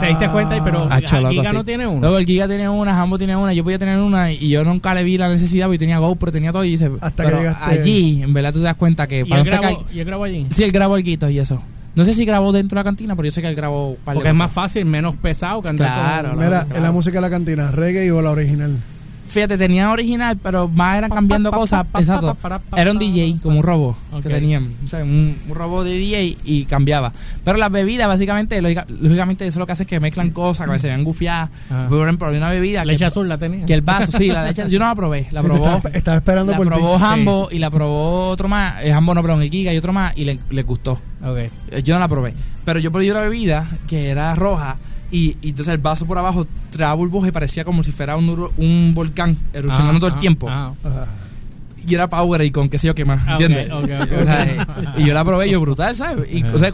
Speaker 2: Te diste cuenta, y- pero el Giga
Speaker 4: sí.
Speaker 2: no tiene uno.
Speaker 4: Luego el Giga tiene una, Jambo tiene una, yo podía tener una y yo nunca le vi la necesidad porque tenía GoPro, tenía todo y dice,
Speaker 5: Hasta que llegaste-
Speaker 4: allí, en verdad tú te das cuenta que
Speaker 2: ¿Y
Speaker 4: para
Speaker 2: él
Speaker 4: no
Speaker 2: grabó,
Speaker 4: cal-
Speaker 2: y él grabó allí?
Speaker 4: Sí, él grabó el guito y eso. No sé si grabó dentro de la cantina, pero yo sé que él grabó un par de
Speaker 2: Porque es más fácil, menos pesado que andar
Speaker 4: Claro,
Speaker 2: con-
Speaker 5: Mira,
Speaker 2: claro.
Speaker 5: en la música de la cantina, reggae o la original.
Speaker 4: Fíjate, tenían original, pero más eran cambiando cosas. Exacto. Era un DJ, como un robot
Speaker 2: Ok.
Speaker 4: que tenían. O sea, un, un robot de DJ y cambiaba. Pero las bebidas, básicamente, lógica- lógicamente, eso lo que hace es que mezclan cosas, que se ven gufiadas.
Speaker 2: Ajá.
Speaker 4: Por ejemplo, una bebida
Speaker 2: Leche
Speaker 4: que,
Speaker 2: azul la tenía.
Speaker 4: que el vaso, sí, la leche. Yo no la probé, la
Speaker 5: Sí,
Speaker 4: probó.
Speaker 5: estaba, estaba esperando
Speaker 4: La
Speaker 5: por ti.
Speaker 4: probó
Speaker 2: Sí.
Speaker 4: Hambo y la probó otro más. Eh, Hambo no, perdón, el Giga y otro más y le, le gustó.
Speaker 2: Ok.
Speaker 4: Eh, Yo no la probé. Pero yo probé una bebida que era roja y, y entonces el vaso por abajo traía burbujas y parecía como si fuera un, un volcán erupcionando
Speaker 2: Ajá,
Speaker 4: todo el tiempo.
Speaker 2: ajá.
Speaker 5: Ajá.
Speaker 4: Y era Power y con qué sé yo qué más,
Speaker 2: Ah,
Speaker 4: ¿entiendes? (laughs)
Speaker 2: ok, ok,
Speaker 4: O sea, y yo la probé y yo brutal, ¿sabes? Y, o sea,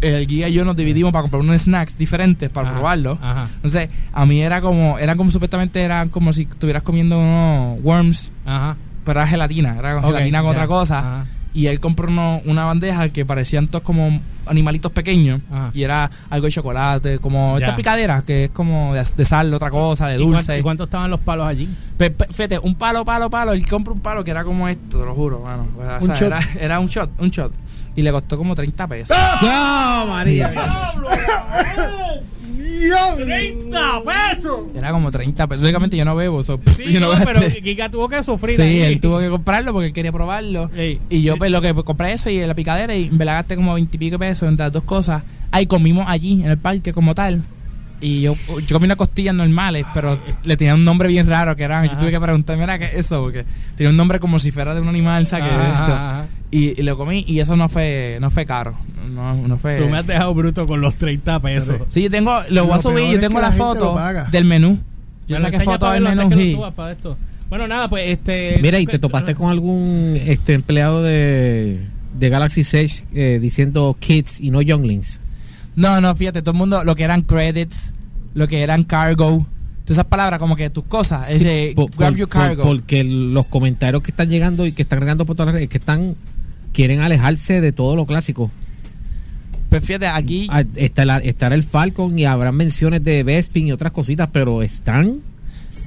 Speaker 4: el guía y yo nos dividimos para comprar unos snacks diferentes para
Speaker 2: Ajá,
Speaker 4: probarlo.
Speaker 2: Ajá.
Speaker 4: Entonces, a mí era como, eran como supuestamente eran como si estuvieras comiendo unos worms,
Speaker 2: Ajá.
Speaker 4: pero era gelatina, era gelatina con
Speaker 2: ya.
Speaker 4: otra cosa. Y él compró uno- una bandeja que parecían todos como animalitos pequeños.
Speaker 2: Ajá.
Speaker 4: Y era algo de chocolate, como
Speaker 2: Ya.
Speaker 4: esta picadera, que es como de, de sal, otra cosa, de
Speaker 2: ¿Y cuánto,
Speaker 4: dulce.
Speaker 2: y cuánto estaban los palos allí?
Speaker 4: Pe- pe- Fíjate, un palo, palo, palo. Él compra un palo que era como esto, te lo juro, mano. O sea. Era, era un shot, un shot. Y le costó como 30 pesos.
Speaker 3: ¡No, María! (laughs)
Speaker 2: ¡30 pesos!
Speaker 4: Era como 30 pesos. Lógicamente yo no bebo. so, (laughs)
Speaker 2: Sí,
Speaker 4: yo no
Speaker 2: pero Giga tuvo que sufrir
Speaker 4: Sí,
Speaker 2: ahí.
Speaker 4: él tuvo que comprarlo porque él quería probarlo.
Speaker 2: Ey.
Speaker 4: Y yo, pues, lo que pues, compré eso y la picadera y me la gasté como 20 y pico pesos entre las dos cosas. Ahí comimos allí, en el parque, como tal. Y yo, yo comí unas costillas normales, pero le tenía un nombre bien raro que era. Yo tuve que preguntar, mira, ¿qué es eso? Porque tenía un nombre como si fuera de un animal, ¿sabes?
Speaker 2: Ajá,
Speaker 4: esto?
Speaker 2: ajá.
Speaker 4: Y, y lo comí y eso no fue no fue caro. No, no fue.
Speaker 2: Tú me has dejado bruto con los 30 pesos.
Speaker 4: Sí, yo tengo, lo voy a subir, yo
Speaker 5: es
Speaker 4: tengo
Speaker 5: que
Speaker 4: la, foto del menú. Yo
Speaker 2: Me
Speaker 4: saqué foto del menú.
Speaker 2: que lo subas para esto. Bueno, nada, pues este...
Speaker 3: Mira, ¿y te topaste con algún este empleado de, de Galaxy Sage eh, diciendo kids y no younglings?
Speaker 4: No, no, fíjate, todo el mundo, lo que eran credits, lo que eran cargo, todas esas palabras como que tus cosas, ese
Speaker 3: Por-
Speaker 4: grab
Speaker 3: por-
Speaker 4: your
Speaker 3: por-
Speaker 4: cargo.
Speaker 3: porque los comentarios que están llegando y que están regando por todas las redes que están quieren alejarse de todo lo clásico.
Speaker 4: Pues fíjate, aquí,
Speaker 3: Ah, estará el Falcon y habrá menciones de Bespin y otras cositas, pero están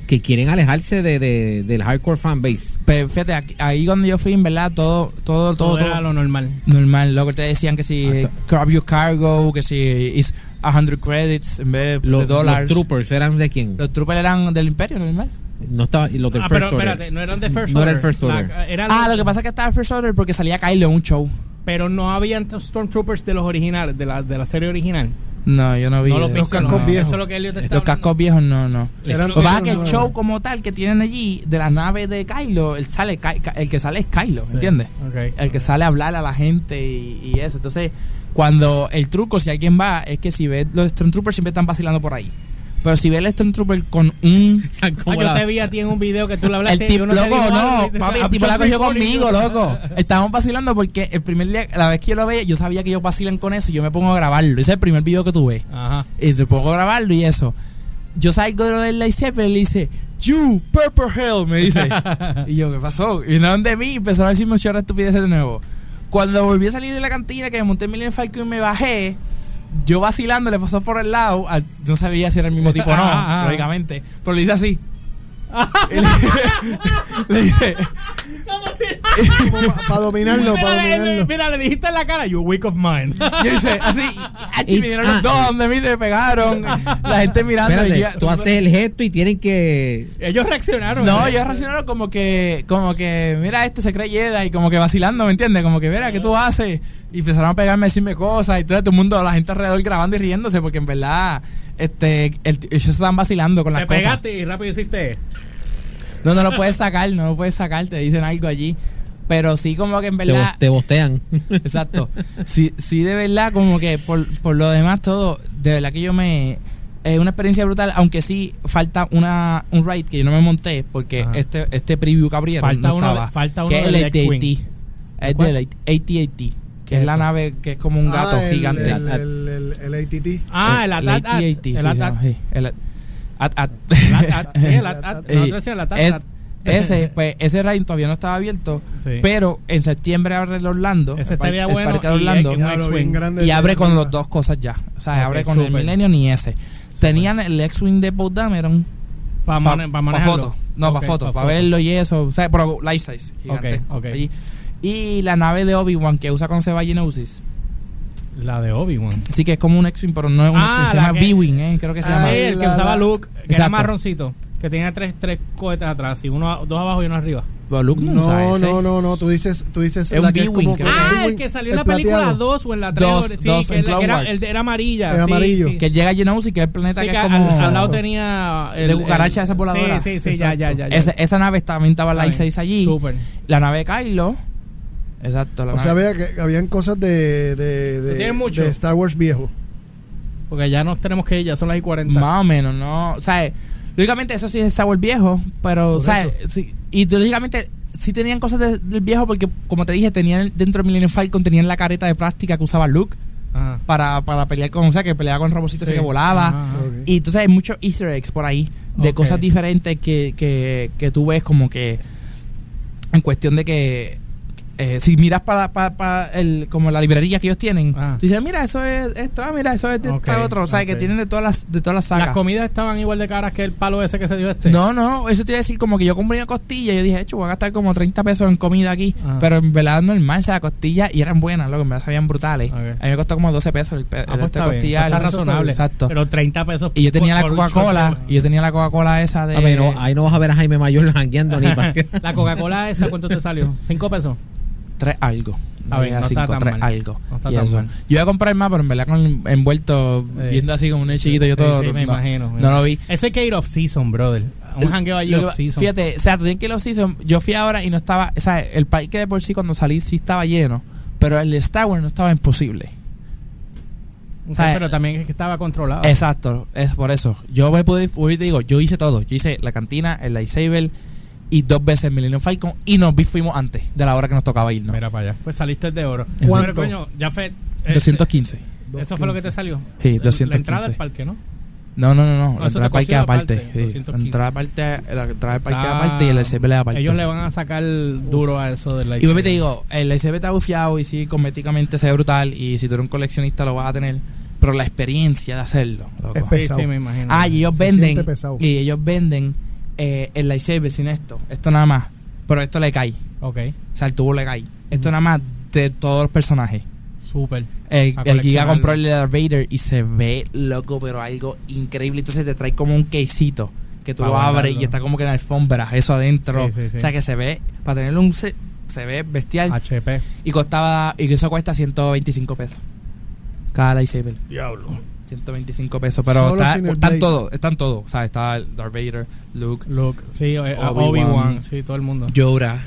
Speaker 3: que quieren alejarse de, de- del hardcore fanbase.
Speaker 4: pues fíjate, aquí- ahí donde yo fui, en verdad, todo, todo, todo,
Speaker 2: Todo
Speaker 4: todo,
Speaker 2: era lo normal.
Speaker 4: normal. Lo que te decían que si
Speaker 3: Hasta-
Speaker 4: grab your cargo, que si is 100 credits en vez de
Speaker 3: Los, los
Speaker 4: dólares.
Speaker 3: troopers eran de quién?
Speaker 4: Los troopers eran del imperio, normal.
Speaker 3: No estaba y los del
Speaker 2: Ah,
Speaker 3: First
Speaker 2: pero
Speaker 3: Order.
Speaker 2: espérate, no eran de First
Speaker 3: No
Speaker 2: Order.
Speaker 3: era el First Order.
Speaker 2: La- eran
Speaker 4: Ah,
Speaker 2: los-
Speaker 4: lo que pasa es que estaba First Order porque salía Kylo en un show.
Speaker 2: Pero no habían Stormtroopers de los originales, de la, de la serie original.
Speaker 4: No, yo no vi.
Speaker 2: No los
Speaker 5: cascos
Speaker 2: no.
Speaker 5: viejos.
Speaker 2: Eso es lo que Elliot está
Speaker 4: Los cascos viejos no, no.
Speaker 5: Eran
Speaker 2: Lo
Speaker 4: que
Speaker 5: todos
Speaker 4: pasa es que el show como tal que tienen allí, de la nave de Kylo, el, sale, el que sale es Kylo, ¿entiendes?
Speaker 2: Ok.
Speaker 4: El que sale a hablar a la gente y, y eso. Entonces, cuando el truco, si alguien va, es que si ves los Stormtroopers siempre están vacilando por ahí. Pero si ves el Stormtrooper con un... (laughs)
Speaker 2: Ah,
Speaker 3: Como
Speaker 2: yo
Speaker 3: la-
Speaker 2: te vi a ti en un video que tú le
Speaker 4: El
Speaker 2: hablaste. y
Speaker 4: tipo, loco, no, papi, el tipo la cogió conmigo,
Speaker 2: you.
Speaker 4: loco. (laughs) Estábamos vacilando porque el primer día, la vez que yo lo veía, yo sabía que ellos vacilan con eso y yo me pongo a grabarlo. Ese es el primer video que tuve.
Speaker 2: Ajá.
Speaker 4: Y te pongo a grabarlo y eso. Yo salgo de lo del lightsaber y le dice, You, Purple Hell, me dice. (laughs) y yo, ¿qué pasó? Y no de mí, empezaron a decirme chorra estupideces de nuevo. Cuando volví a salir de la cantina, que me monté en Millennium Falcon y me bajé, yo vacilando, le pasó por el lado. al- no sabía si era el mismo tipo o no, (laughs)
Speaker 2: Ah, ah.
Speaker 4: lógicamente. Pero le hice así. (laughs) Le, (laughs) le dice, (laughs)
Speaker 5: Para dominarlo, para
Speaker 2: Mira, le, le-
Speaker 5: dominarlo.
Speaker 2: mira, le dijiste en la cara, you weak of mind. (laughs)
Speaker 4: yo hice así. Y,
Speaker 3: Y-
Speaker 4: vinieron
Speaker 3: ah.
Speaker 4: los dos donde mí se pegaron. La gente mirando.
Speaker 3: Tú haces el gesto y tienen que
Speaker 2: Ellos reaccionaron.
Speaker 4: No, yo reaccionaron como que, como que, mira, este se cree Jedi, y como que vacilando, ¿me entiendes? Como que, mira, ¿qué tú haces? Y empezaron a pegarme, a decirme cosas, y todo, todo el mundo, la gente alrededor grabando y riéndose, porque en verdad, este, el- ellos estaban vacilando con las
Speaker 2: Te
Speaker 4: cosas.
Speaker 2: pegaste y rápido hiciste.
Speaker 4: No, no lo puedes sacar, no lo puedes sacar, te dicen algo allí. Pero sí, como que en verdad.
Speaker 3: te bostean. (laughs)
Speaker 4: Exacto. Sí, sí, de verdad, como que por, por lo demás, todo, de verdad que yo me. Es una experiencia brutal, aunque sí falta una un ride que yo no me monté, porque
Speaker 2: Ajá.
Speaker 4: este este preview que abrieron
Speaker 2: Falta
Speaker 4: no
Speaker 2: uno de-
Speaker 4: estaba.
Speaker 2: falta uno
Speaker 4: que es el. AT-AT. Del AT-AT, que
Speaker 2: ¿Qué
Speaker 4: es
Speaker 2: es
Speaker 4: la nave que es como un gato
Speaker 5: Ah, el-
Speaker 4: gigante.
Speaker 5: El, el, el, el ATT.
Speaker 2: Ah, el
Speaker 4: el sí,
Speaker 2: El
Speaker 4: sí, el
Speaker 2: El. Sí, el (laughs) el
Speaker 4: ese, (laughs) pues, ese ride todavía no estaba abierto,
Speaker 2: Sí.
Speaker 4: pero en septiembre abre el Orlando.
Speaker 2: Ese
Speaker 4: el
Speaker 2: estaría
Speaker 4: el
Speaker 2: bueno.
Speaker 4: parque de
Speaker 2: y
Speaker 4: Orlando. Y abre con las dos cosas ya. O sea, abre con el
Speaker 2: súper.
Speaker 4: Millennium y ese. Tenían el X-Wing de Poe Dameron
Speaker 2: Para
Speaker 4: para
Speaker 2: pa
Speaker 4: fotos. No, para
Speaker 2: Ok,
Speaker 4: fotos,
Speaker 2: pa'
Speaker 4: para
Speaker 2: fotos.
Speaker 4: verlo y eso. O sea, pero life size. Gigantesco.
Speaker 2: ok.
Speaker 4: allí. Y la nave de Obi-Wan que usa con se va Genosis.
Speaker 2: La de Obi-Wan.
Speaker 4: Así que es como un X-Wing, pero no es un
Speaker 2: Ah,
Speaker 4: X-Wing. Se
Speaker 2: la
Speaker 4: llama B-Wing, ¿eh? creo que se
Speaker 5: Ah,
Speaker 4: llama.
Speaker 2: Sí, el que
Speaker 5: la-
Speaker 2: usaba Luke, que era
Speaker 4: Exacto.
Speaker 2: marroncito. Que tenía tres, tres cohetes atrás, y uno, a- dos abajo y uno arriba.
Speaker 4: Pero Luke no,
Speaker 5: No, no, no, no. Tú dices, tú dices
Speaker 4: Es
Speaker 5: la
Speaker 4: un
Speaker 5: que es
Speaker 4: B-Wing,
Speaker 5: como
Speaker 4: creo
Speaker 5: que-
Speaker 4: que
Speaker 2: Ah,
Speaker 5: B-Wing,
Speaker 2: el que salió en la
Speaker 5: el
Speaker 2: película
Speaker 5: plateado.
Speaker 2: 2 o en la 3.
Speaker 4: Dos,
Speaker 2: sí,
Speaker 4: dos,
Speaker 2: que,
Speaker 4: en
Speaker 2: era,
Speaker 4: Wars.
Speaker 2: el de- era amarilla.
Speaker 5: Era
Speaker 2: sí,
Speaker 5: amarillo.
Speaker 2: sí.
Speaker 4: Que llega Genosee, que es el planeta
Speaker 2: Sí,
Speaker 4: que
Speaker 2: que
Speaker 4: es
Speaker 2: al,
Speaker 4: como...
Speaker 2: al lado tenía. El,
Speaker 4: De cucaracha
Speaker 2: el-
Speaker 4: esa voladora.
Speaker 2: Sí, sí, sí, ya, ya, ya. ya.
Speaker 4: Esa, esa nave también estaba en la
Speaker 2: Está bien.
Speaker 4: I-6 allí.
Speaker 2: Súper.
Speaker 4: La nave de Kylo. Exacto. La
Speaker 5: O sea, vea que habían cosas de, de, de,
Speaker 2: ¿Tienes mucho?
Speaker 5: de Star Wars viejo.
Speaker 2: Porque ya nos tenemos que ir, ya son las y 40.
Speaker 4: Más o menos, ¿no? O sea, lógicamente eso sí es Star Wars viejo, pero,
Speaker 5: Por
Speaker 4: o sea, sí, y lógicamente sí tenían cosas de- del viejo porque, como te dije, tenían dentro de Millennium Falcon, tenían la careta de plástica que usaba Luke
Speaker 2: Ajá.
Speaker 4: para, para pelear con, o sea, que peleaba con robocitos
Speaker 2: Sí.
Speaker 4: que volaba.
Speaker 2: Ajá.
Speaker 4: Y entonces hay muchos easter eggs por ahí de cosas diferentes que, que, que tú ves como que en cuestión de que eh, si miras para, para, para el, como la librería que ellos tienen,
Speaker 2: Ah.
Speaker 4: tú dices, mira, eso es esto, ah, mira, eso es de
Speaker 2: Ok,
Speaker 4: tal otro, o sea, que tienen de todas las, de todas las sagas.
Speaker 2: Las comidas estaban igual de caras que el palo ese que se dio este.
Speaker 4: No, no, eso te iba a decir como que yo compré una costilla y yo dije, hecho, voy a gastar como 30 pesos en comida aquí,
Speaker 2: Ajá.
Speaker 4: pero en verdad normal, o sea, costilla y eran buenas, lo que me sabían brutales. A mí me costó como 12 pesos el, pe-
Speaker 2: Ah,
Speaker 4: el
Speaker 2: pues
Speaker 4: este
Speaker 2: está bien,
Speaker 4: costillar.
Speaker 2: está razonable.
Speaker 4: Exacto.
Speaker 2: Pero 30 pesos.
Speaker 4: Y yo tenía la
Speaker 2: por-
Speaker 4: Coca-Cola, y yo tenía la Coca-Cola esa de...
Speaker 3: A ver, no, ahí no vas a ver a Jaime Mayor jangueando ni (laughs) para
Speaker 2: La Coca-Cola esa, ¿cuánto te salió? ¿5 pesos?
Speaker 4: Tres algo.
Speaker 2: A ver, está
Speaker 4: cinco,
Speaker 2: tan
Speaker 4: tres
Speaker 2: mal.
Speaker 4: algo.
Speaker 2: No está
Speaker 4: Y
Speaker 2: tan
Speaker 4: eso.
Speaker 2: mal.
Speaker 4: Yo iba a comprar más, pero en verdad con el envuelto,
Speaker 2: Sí.
Speaker 4: viendo así como un chiquito, yo todo.
Speaker 2: Sí, sí, me
Speaker 4: no,
Speaker 2: imagino. me
Speaker 4: no lo vi.
Speaker 2: Eso hay que ir off-season, brother. Un jangueo allí
Speaker 4: Lo que-
Speaker 2: off-season.
Speaker 4: Fíjate, o sea, tú tienes que ir los season. Yo fui ahora y no estaba. O sea, el parque de por sí cuando salí sí estaba lleno. Pero el Star Wars no estaba imposible.
Speaker 2: Ok,
Speaker 4: o sea,
Speaker 2: pero también es que estaba controlado.
Speaker 4: Exacto, es por eso. Yo me pude, hoy te digo, yo hice todo. Yo hice la cantina, el lightsaber y dos veces el Millennium Falcon y nos fuimos antes de la hora que nos tocaba irnos.
Speaker 2: Mira para allá. Pues saliste de oro.
Speaker 5: ¿Cuánto?
Speaker 2: Pero, coño, ya fue. eh,
Speaker 4: 215.
Speaker 2: Eso fue lo que te salió.
Speaker 4: Sí,
Speaker 2: La- La
Speaker 4: 215.
Speaker 2: entrada al parque, ¿no?
Speaker 4: No, no, no, no.
Speaker 2: No,
Speaker 4: La entrada
Speaker 2: te
Speaker 4: al parque aparte.
Speaker 2: aparte,
Speaker 4: sí.
Speaker 2: 215.
Speaker 4: La entrada la al parque
Speaker 2: Ah,
Speaker 4: aparte y el es aparte.
Speaker 2: Ellos le van a sacar duro a eso del
Speaker 4: Y vuelvo y te digo, el lightsaber está bufiado y sí, cosméticamente se ve brutal. Y si tú eres un coleccionista lo vas a tener. Pero la experiencia de hacerlo. loco.
Speaker 5: Es
Speaker 2: Sí,
Speaker 5: pesado.
Speaker 2: sí, me imagino.
Speaker 4: Ah, y ellos
Speaker 5: Se
Speaker 4: venden.
Speaker 5: pesado.
Speaker 4: Y ellos venden eh, el lightsaber sin esto. Esto nada más. Pero esto le cae.
Speaker 2: Ok,
Speaker 4: O sea, el tubo le cae. Esto nada más de todos los personajes.
Speaker 2: súper.
Speaker 4: El, el Giga compró el Darth Vader y se ve loco, pero algo increíble. Entonces te trae como un quesito que tú lo abres y está como que en la alfombra, eso adentro.
Speaker 2: Sí, sí, sí.
Speaker 4: O sea que se ve, para tenerlo un se, se ve bestial.
Speaker 2: HP.
Speaker 4: Y costaba, y eso cuesta 125 pesos. Cada lightsaber.
Speaker 2: Diablo.
Speaker 4: 125 pesos. Pero está- están todos, están todos. O sea, está el Darth Vader, Luke,
Speaker 2: Luke, sí, eh,
Speaker 4: Obi-Wan.
Speaker 2: Obi-Wan, sí, todo el mundo.
Speaker 4: Yoda.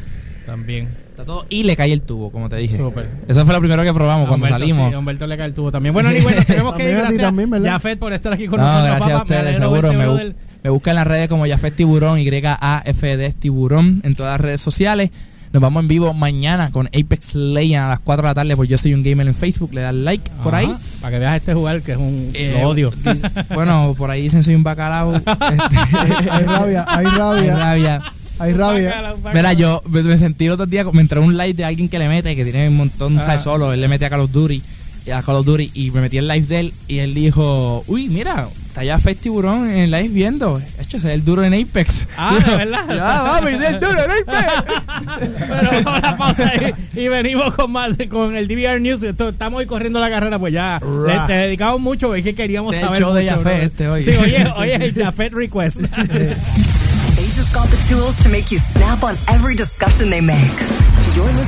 Speaker 2: También.
Speaker 4: Está todo. Y le cae el tubo, como te dije.
Speaker 2: Súper.
Speaker 4: Eso fue lo primero que probamos cuando
Speaker 2: Humberto,
Speaker 4: salimos.
Speaker 2: Sí, a Humberto le cae el tubo también. Bueno, ni bueno, (laughs) tenemos que ir. Gracias,
Speaker 5: también, ¿verdad?
Speaker 2: Jafet, por estar aquí con
Speaker 4: No,
Speaker 2: nosotros.
Speaker 4: gracias a
Speaker 2: papá.
Speaker 4: Ustedes, seguro. Me, bu-
Speaker 2: brother.
Speaker 4: me buscan en las redes como Jafet Tiburón, Y-A-F-D Tiburón, en todas las redes sociales. Nos vamos en vivo mañana con Apex Legends a las 4 de la tarde, pues yo soy un gamer en Facebook, le das like por ahí.
Speaker 2: Para que veas este jugar, que es un.
Speaker 4: Eh,
Speaker 2: lo odio.
Speaker 4: dice- bueno, por ahí dicen soy un bacalao. (laughs) Este,
Speaker 5: Hay rabia, hay (laughs)
Speaker 4: hay
Speaker 5: rabia,
Speaker 4: rabia.
Speaker 5: hay rabia.
Speaker 2: Bácala, bácala.
Speaker 4: Mira, yo me, me sentí el otro día, me entró un live de alguien que le mete, que tiene un montón,
Speaker 2: Ah.
Speaker 4: ¿sabes? Solo, él le mete a Call of Duty, a Call of Duty, y me metí en el live de él, y él dijo, uy, mira, está ya Fest Tiburón en el live viendo, hecho, ese es el duro en Apex.
Speaker 2: Ah,
Speaker 4: Yo, (laughs)
Speaker 2: ¿de verdad?
Speaker 4: Ya, vamos, ese es el duro en Apex. (laughs)
Speaker 2: Pero vamos a la pausa y, y venimos con más con el DVR News. Estamos hoy corriendo la carrera, pues ya le, te dedicamos mucho, es que queríamos
Speaker 4: Este es el
Speaker 2: saber
Speaker 4: de Jafet, este hoy.
Speaker 2: Sí, oye, (laughs) oye, el Jafet Request.
Speaker 1: They just got the tools to make you snap on every discussion they make. You're listening.